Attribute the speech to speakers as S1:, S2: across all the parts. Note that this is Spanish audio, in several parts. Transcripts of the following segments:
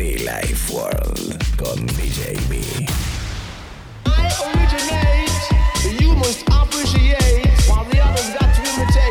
S1: Be Life World con DJ B.
S2: I originate, you must appreciate, while the others got to imitate.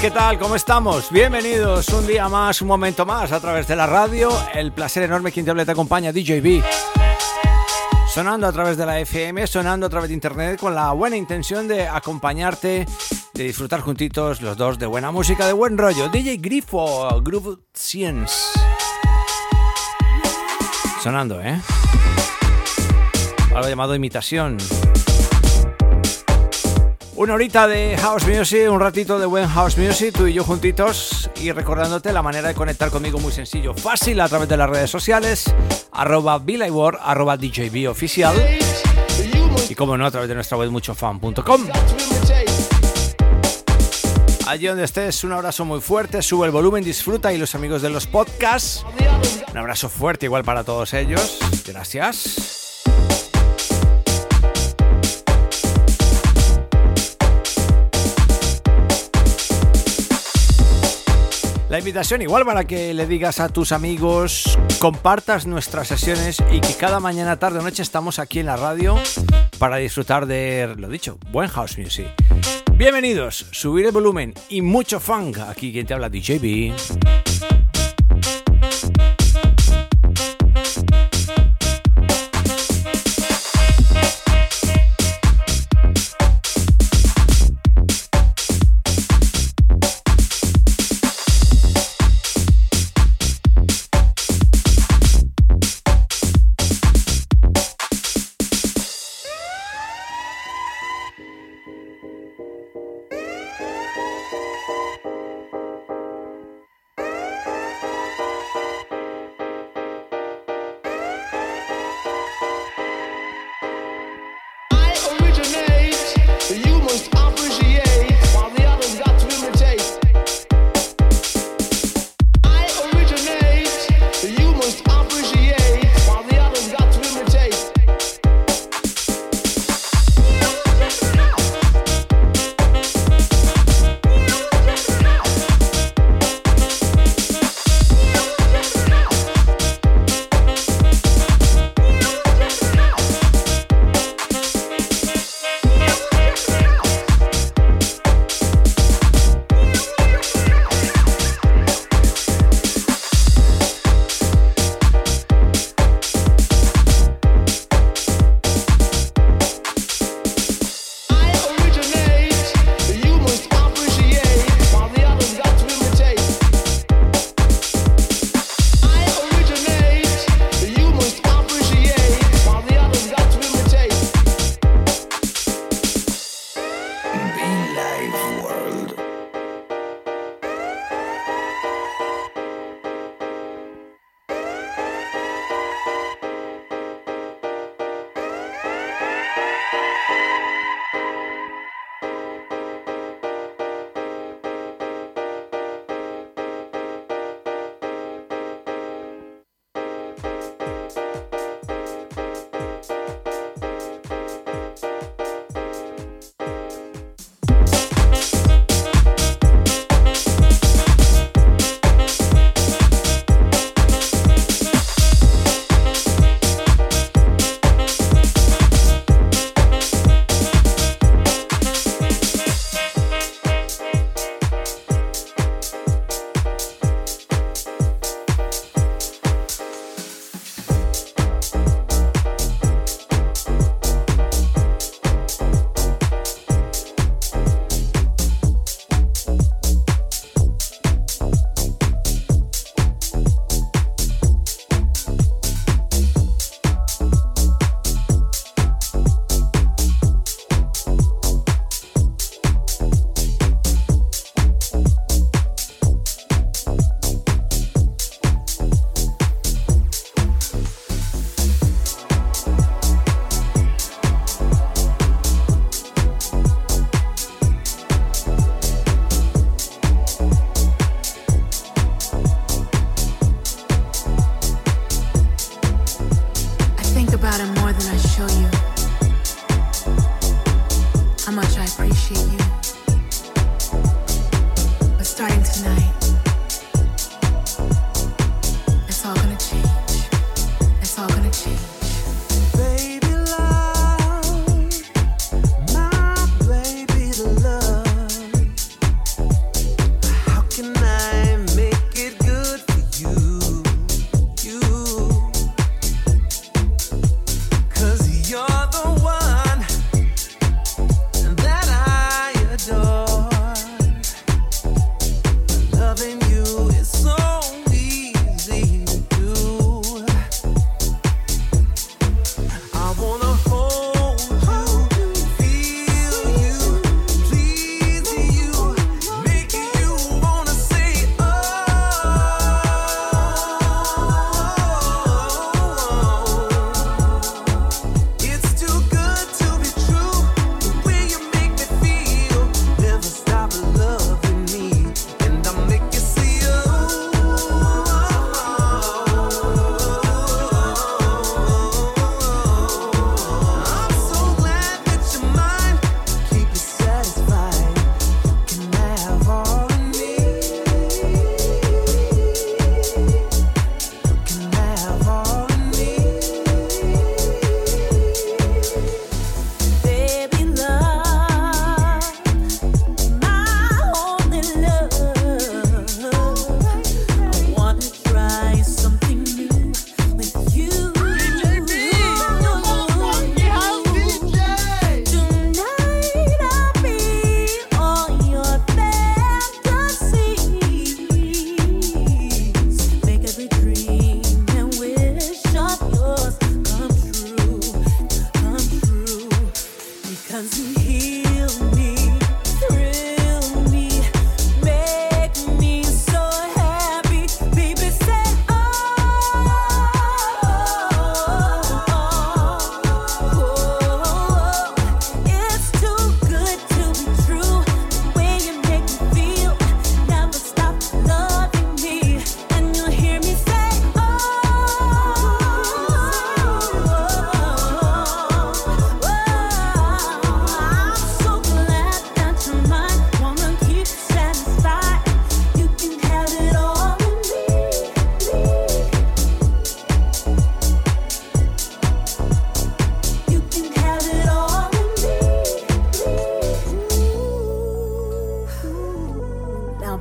S3: ¿Qué tal? ¿Cómo estamos? Bienvenidos un día más, un momento más a través de la radio. El placer enorme quien te habla te acompaña, DJB. Sonando a través de la FM, sonando a través de internet con la buena intención de acompañarte, de disfrutar juntitos los dos de buena música, de buen rollo. DJ Grifo, Groove Science. Sonando, ¿eh? Algo llamado imitación. Una horita de house music, un ratito de buen house music, tú y yo juntitos y recordándote la manera de conectar conmigo muy sencillo, fácil a través de las redes sociales, arroba World, arroba DJB oficial y como no a través de nuestra web muchofan.com. Allí donde estés, un abrazo muy fuerte, sube el volumen, disfruta y los amigos de los podcasts, un abrazo fuerte igual para todos ellos, gracias. La invitación igual para que le digas a tus amigos, compartas nuestras sesiones y que cada mañana, tarde o noche estamos aquí en la radio para disfrutar de, lo dicho, buen house music. Bienvenidos, subir el volumen y mucho funk. Aquí quien te habla DJB.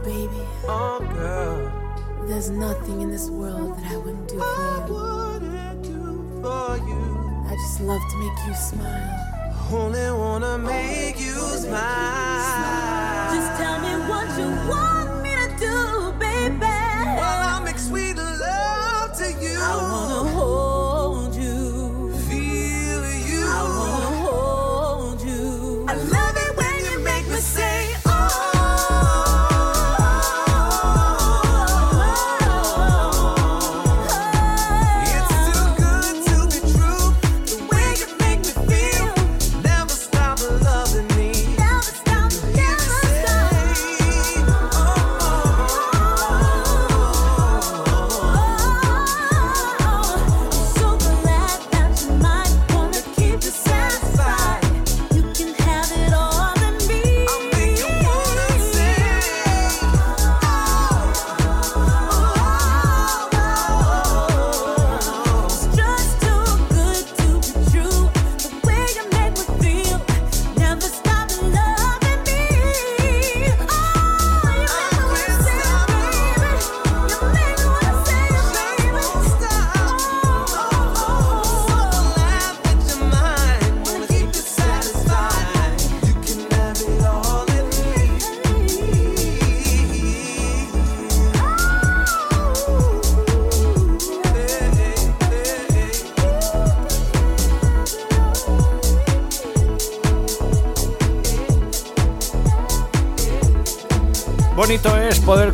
S4: baby. Oh, girl.
S5: There's nothing in this world that I wouldn't do for I you.
S4: Wouldn't do for you.
S5: I just love to make you smile.
S4: Only wanna make, Only you, wanna smile. make you smile. Just
S6: tell me what you want.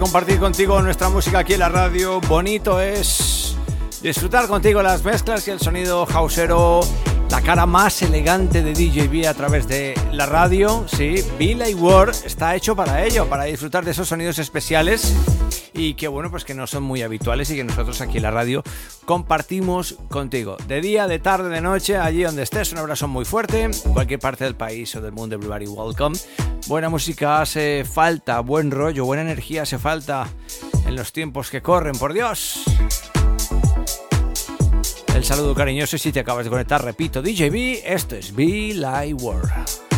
S4: compartir contigo nuestra música aquí en la radio. Bonito es disfrutar contigo las mezclas y el sonido hausero, la cara más elegante de DJB a través de la radio. Sí, Villa y está hecho para ello, para disfrutar de esos sonidos especiales
S3: y que bueno, pues que no son muy habituales y que nosotros aquí en la radio compartimos contigo. De día, de tarde, de noche, allí donde estés, un abrazo muy fuerte, cualquier parte del país o del mundo, everybody welcome. Buena música hace falta, buen rollo, buena energía hace falta en los tiempos que corren, por Dios. El saludo cariñoso si te acabas de conectar, repito, DJB, esto es Be Light World.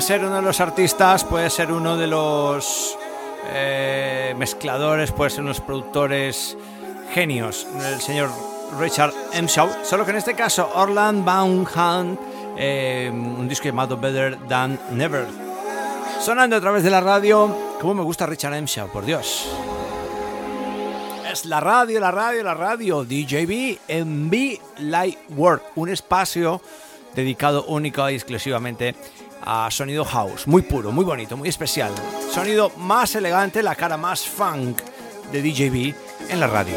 S3: Puede ser uno de los artistas, puede ser uno de los eh, mezcladores, puede ser unos productores genios, el señor Richard M. Shaw, solo que en este caso Orland Bound eh, un disco llamado Better Than Never. Sonando a través de la radio, como me gusta Richard M. Shaw, por Dios. Es la radio, la radio, la radio, DJB en B Light World, un espacio dedicado único y exclusivamente a sonido house, muy puro, muy bonito, muy especial. Sonido más elegante, la cara más funk de DJB en la radio.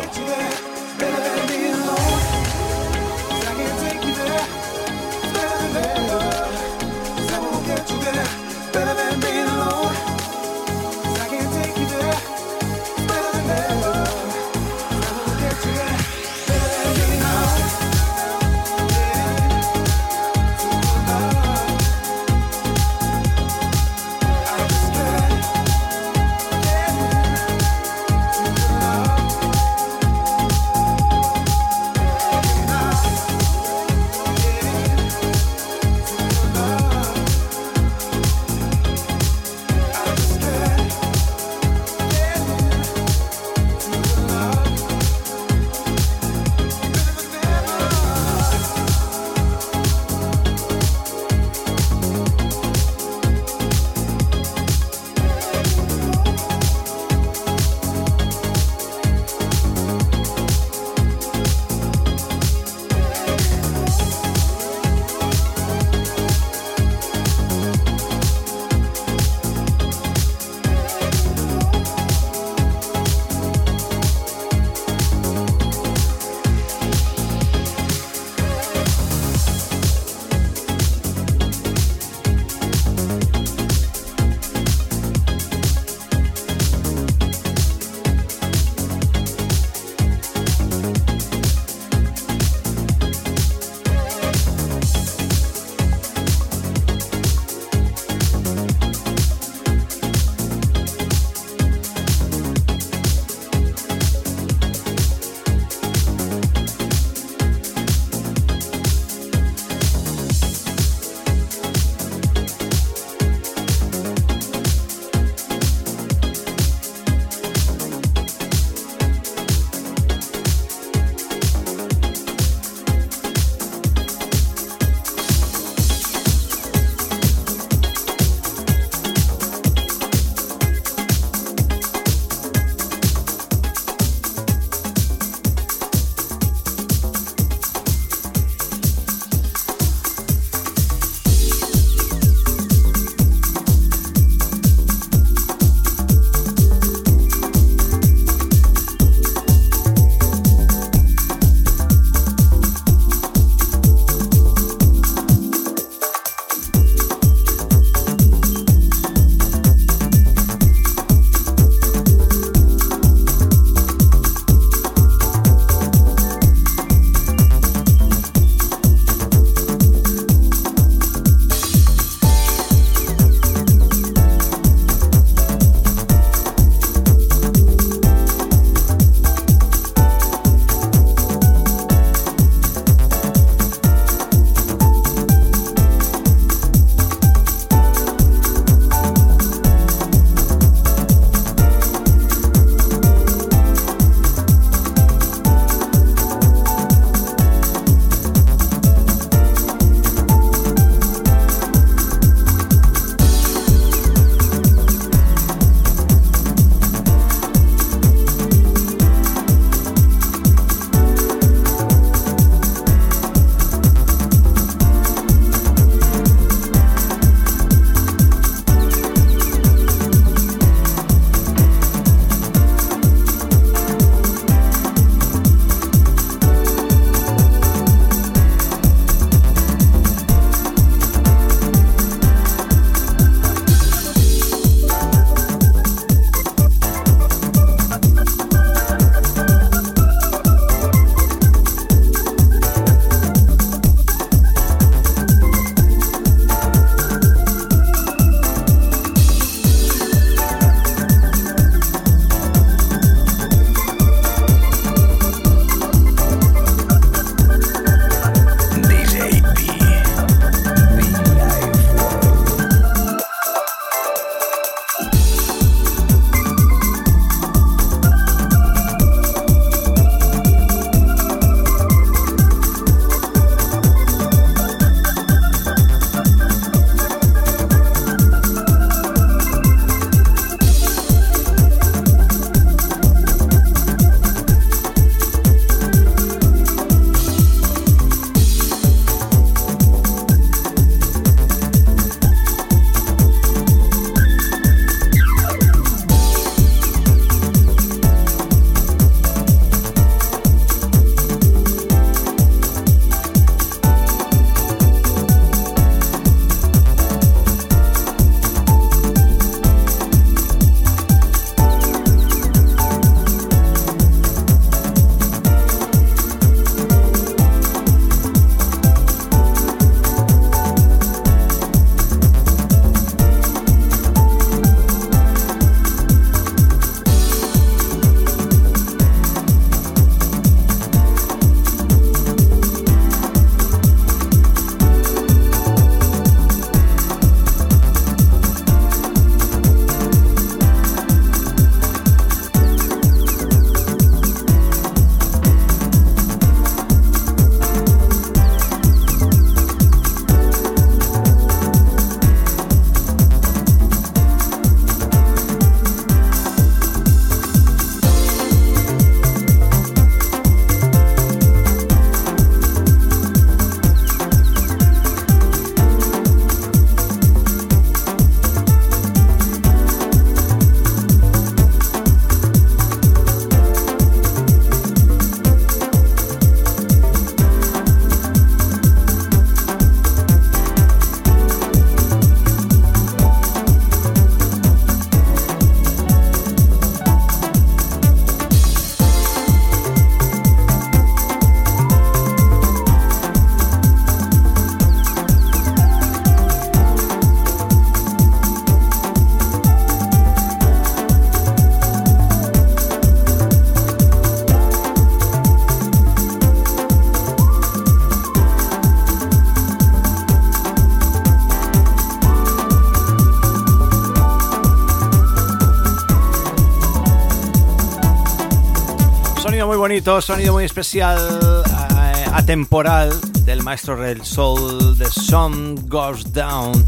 S3: Bonito, sonido muy especial, eh, atemporal del maestro del soul, The Sun Goes Down.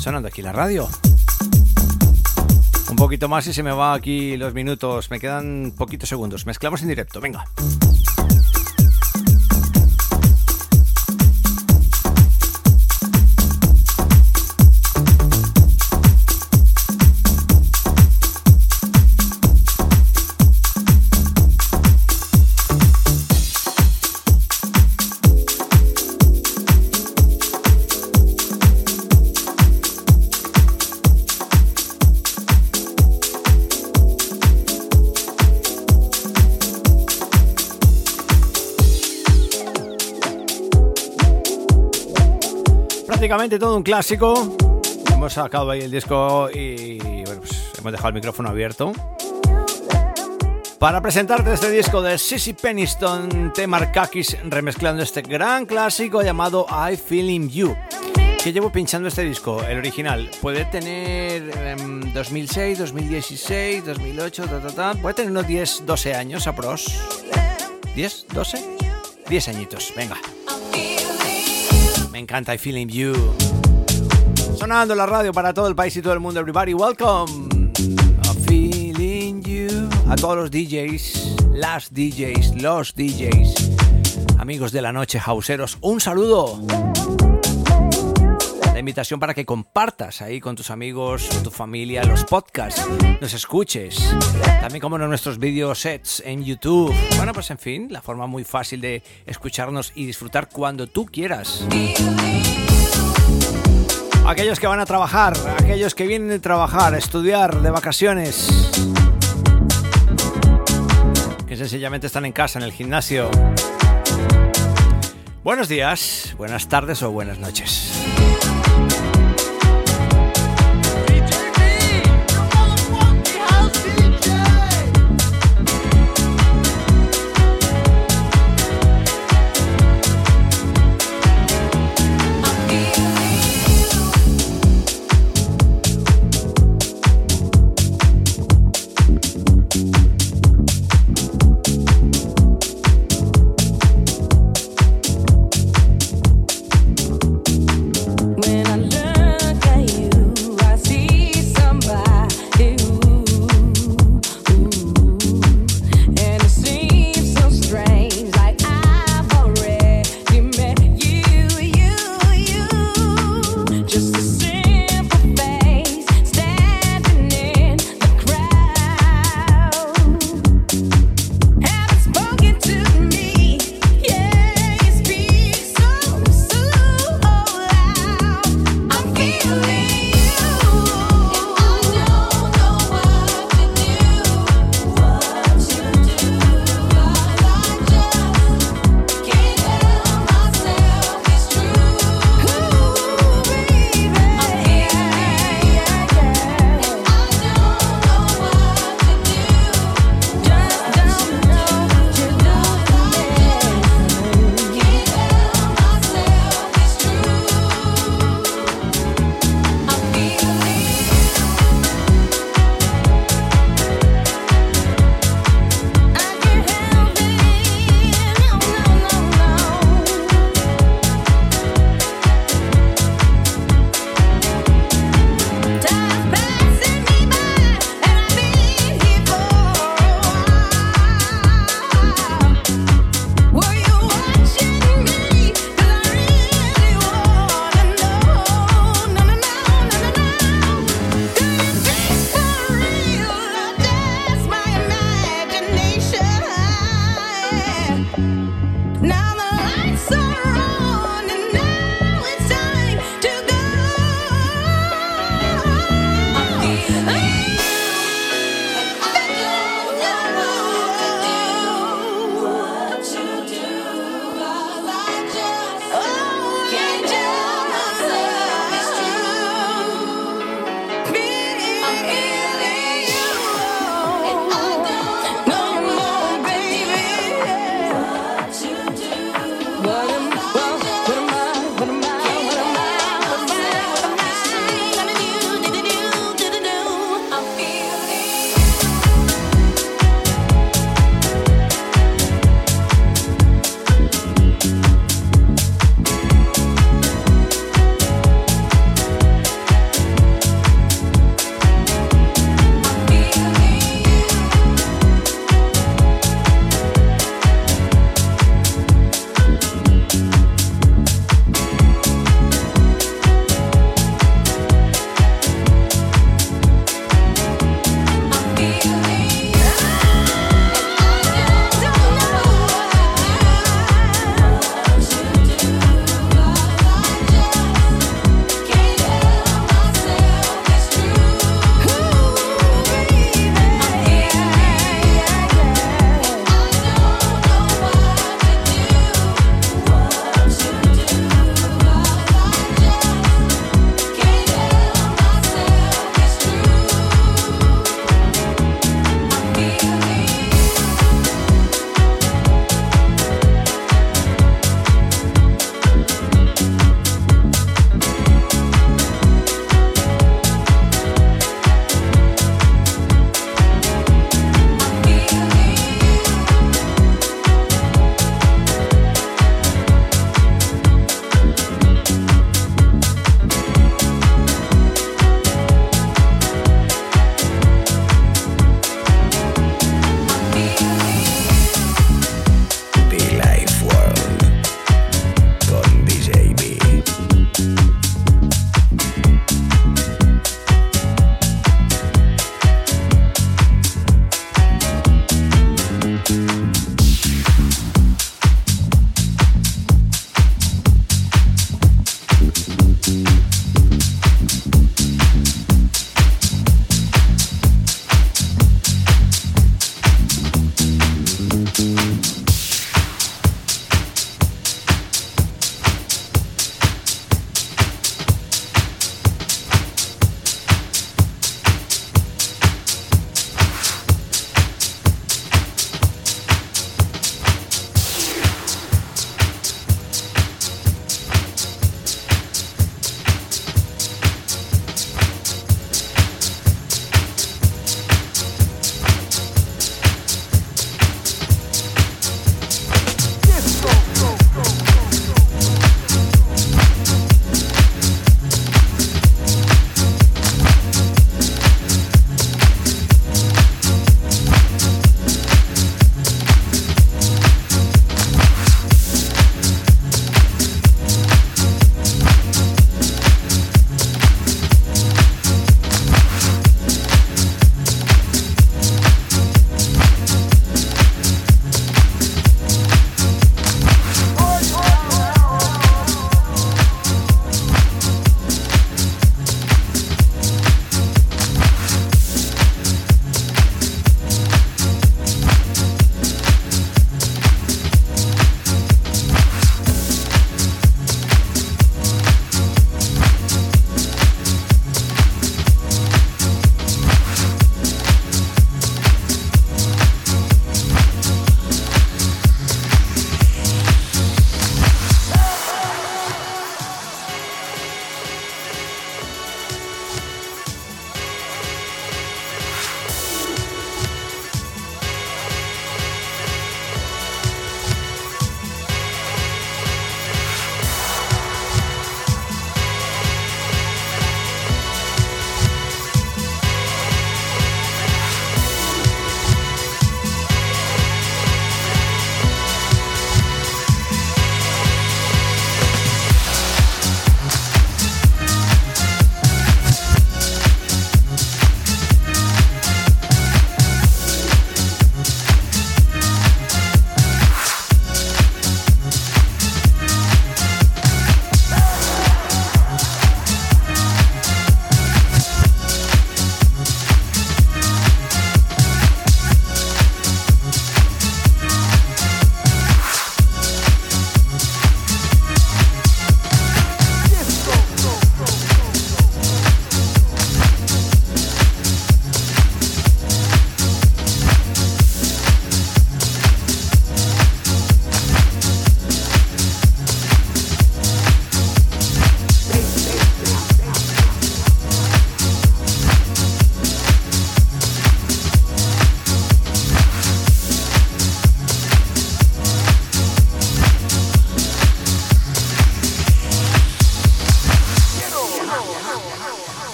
S3: Sonando aquí la radio. Un poquito más y se me va aquí los minutos. Me quedan poquitos segundos. Mezclamos en directo, venga. Prácticamente todo un clásico. Hemos sacado ahí el disco y bueno, pues hemos dejado el micrófono abierto. Para presentarte este disco de Sissy Peniston, T. Markakis, remezclando este gran clásico llamado I Feeling You. Que llevo pinchando este disco, el original. Puede tener 2006, 2016, 2008, ta, ta, ta. puede tener unos 10, 12 años apros. ¿10? ¿12? 10 añitos, venga. Encanta I Feeling You. Sonando la radio para todo el país y todo el mundo. Everybody, welcome. I Feeling You. A todos los DJs, las DJs, los DJs, amigos de la noche, hauseros, un saludo invitación para que compartas ahí con tus amigos, tu familia, los podcasts, nos escuches. También como en nuestros video sets en YouTube. Bueno, pues en fin, la forma muy fácil de escucharnos y disfrutar cuando tú quieras. Aquellos que van a trabajar, aquellos que vienen de trabajar, estudiar, de vacaciones. Que sencillamente están en casa, en el gimnasio. Buenos días, buenas tardes o buenas noches.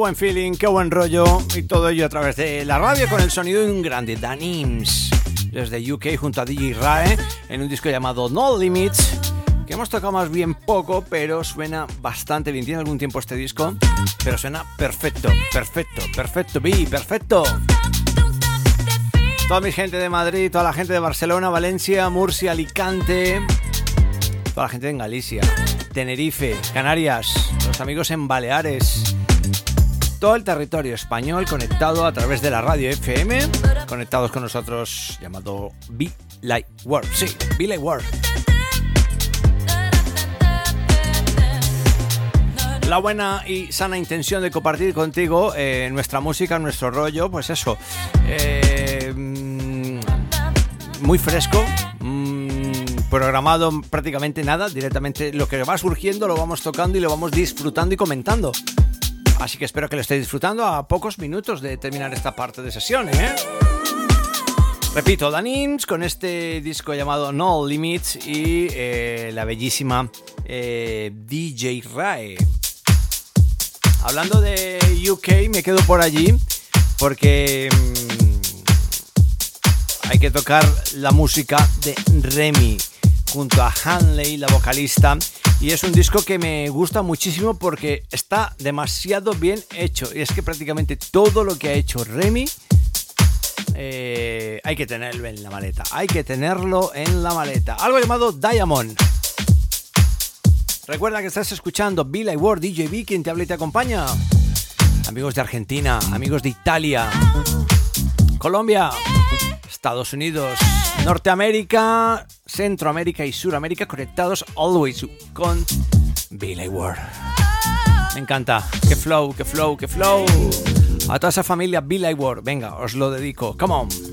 S3: buen feeling, qué buen rollo y todo ello a través de la radio con el sonido de un grande Dan Ims desde UK junto a DJ Rae en un disco llamado No Limits que hemos tocado más bien poco pero suena bastante bien, tiene algún tiempo este disco pero suena perfecto, perfecto, perfecto, B, perfecto. Toda mi gente de Madrid, toda la gente de Barcelona, Valencia, Murcia, Alicante toda la gente en Galicia Tenerife, Canarias, los amigos en Baleares, todo el territorio español conectado a través de la radio FM, conectados con nosotros llamado Be Light World. Sí, Be Light World. la buena y sana intención de compartir contigo eh, nuestra música, nuestro rollo, pues eso, eh, mm, muy fresco, mm, programado prácticamente nada, directamente lo que va surgiendo lo vamos tocando y lo vamos disfrutando y comentando. Así que espero que lo estéis disfrutando a pocos minutos de terminar esta parte de sesión, ¿eh? Repito, Danins con este disco llamado No Limits y eh, la bellísima eh, DJ Rae. Hablando de UK, me quedo por allí porque mm, hay que tocar la música de Remy junto a Hanley, la vocalista. Y es un disco que me gusta muchísimo porque está demasiado bien hecho. Y es que prácticamente todo lo que ha hecho Remy eh, hay que tenerlo en la maleta. Hay que tenerlo en la maleta. Algo llamado Diamond. Recuerda que estás escuchando Bill Ward DJB, quien te habla y te acompaña. Amigos de Argentina, amigos de Italia, Colombia, Estados Unidos, Norteamérica, Centroamérica y Suramérica conectados always con Billy Ward. Me encanta. Que flow, que flow, que flow. A toda esa familia Billy Ward. Venga, os lo dedico. Come on.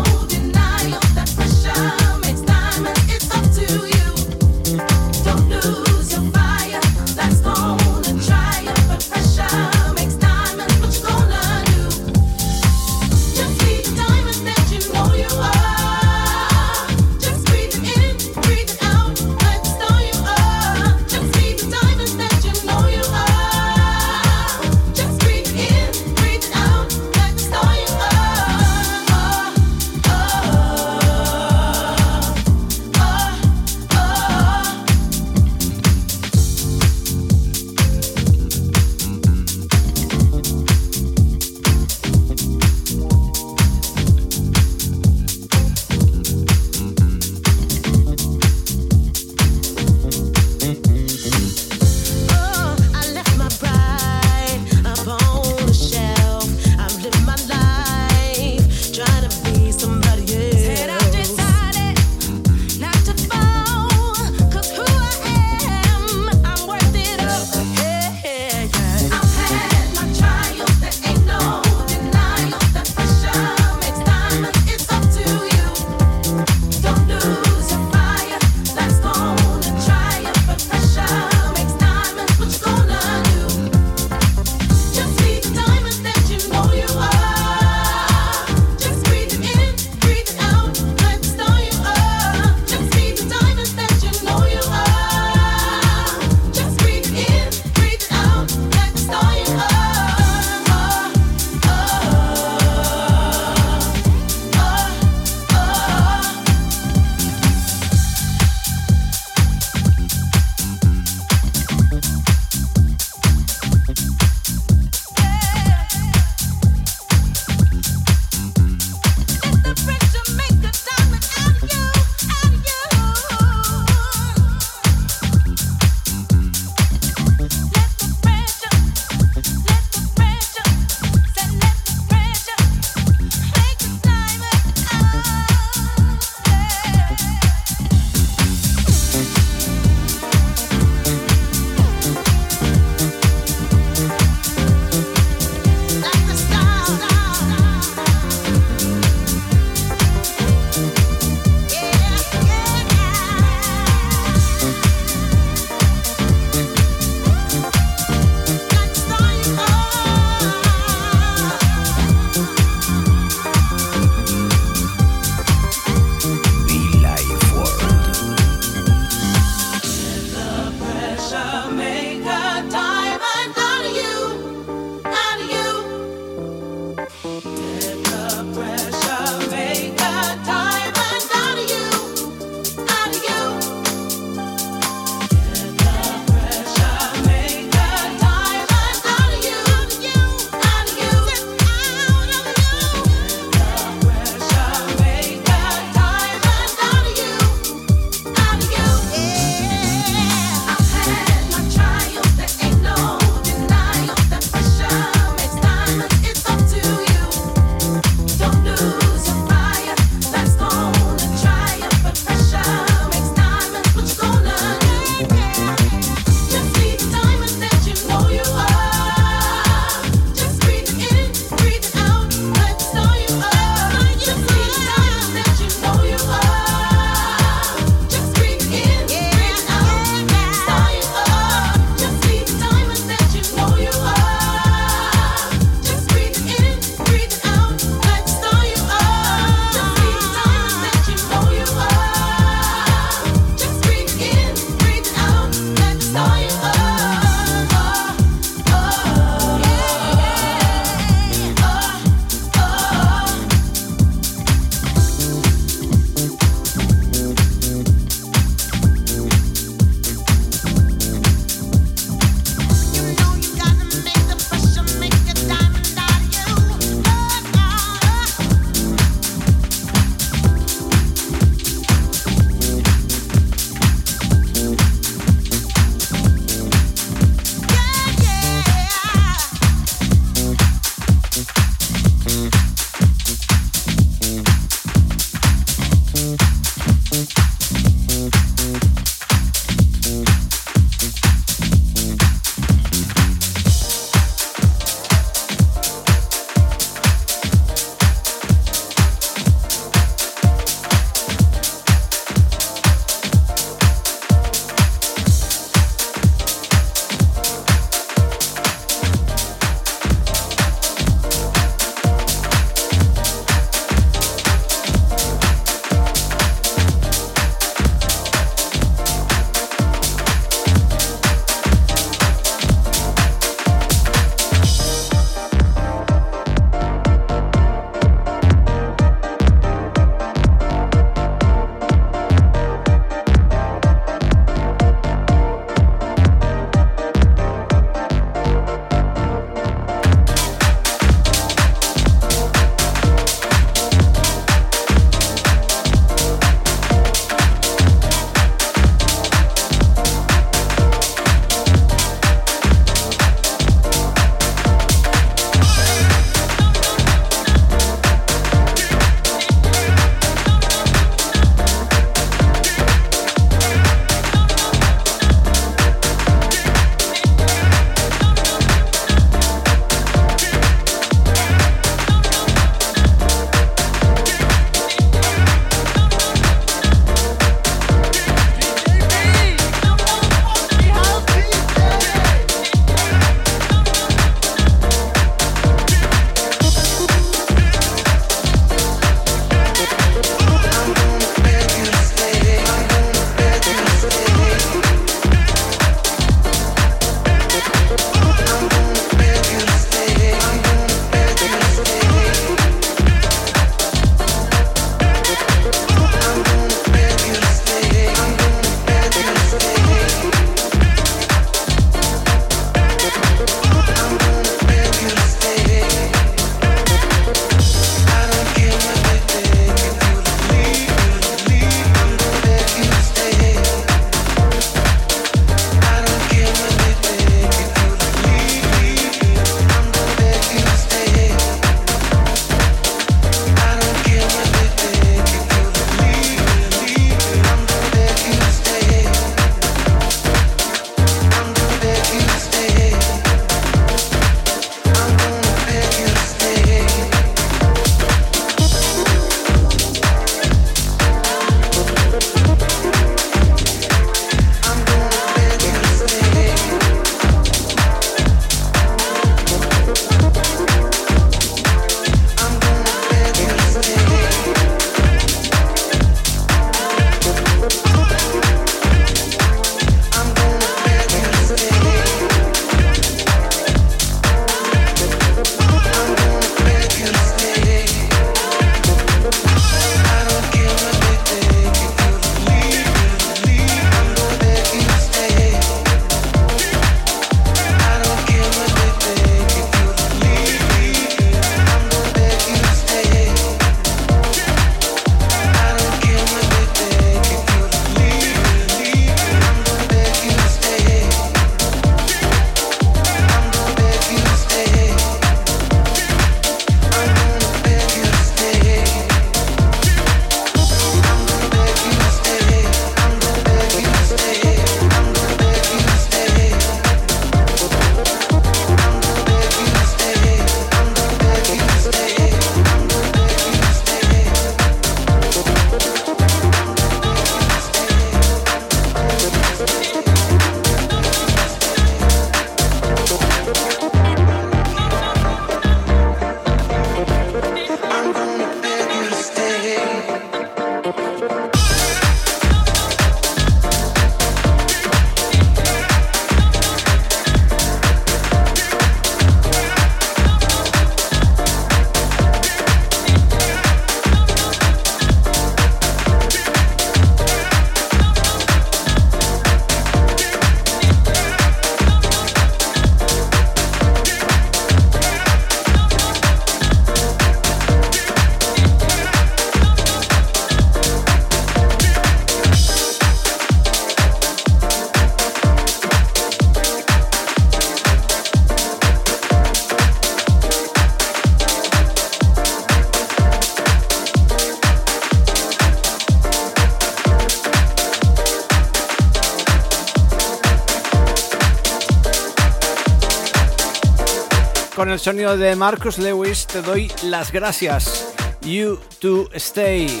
S3: Sonido de Marcus Lewis, te doy las gracias. You to Stay,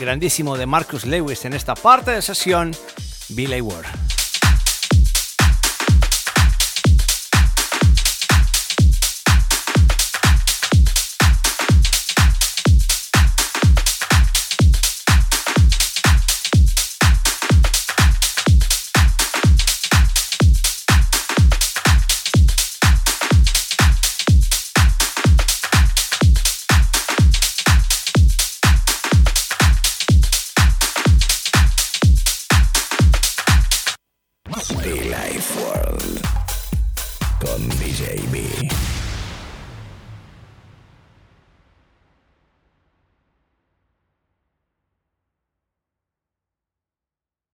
S3: grandísimo de Marcus Lewis en esta parte de sesión, Billy Ward.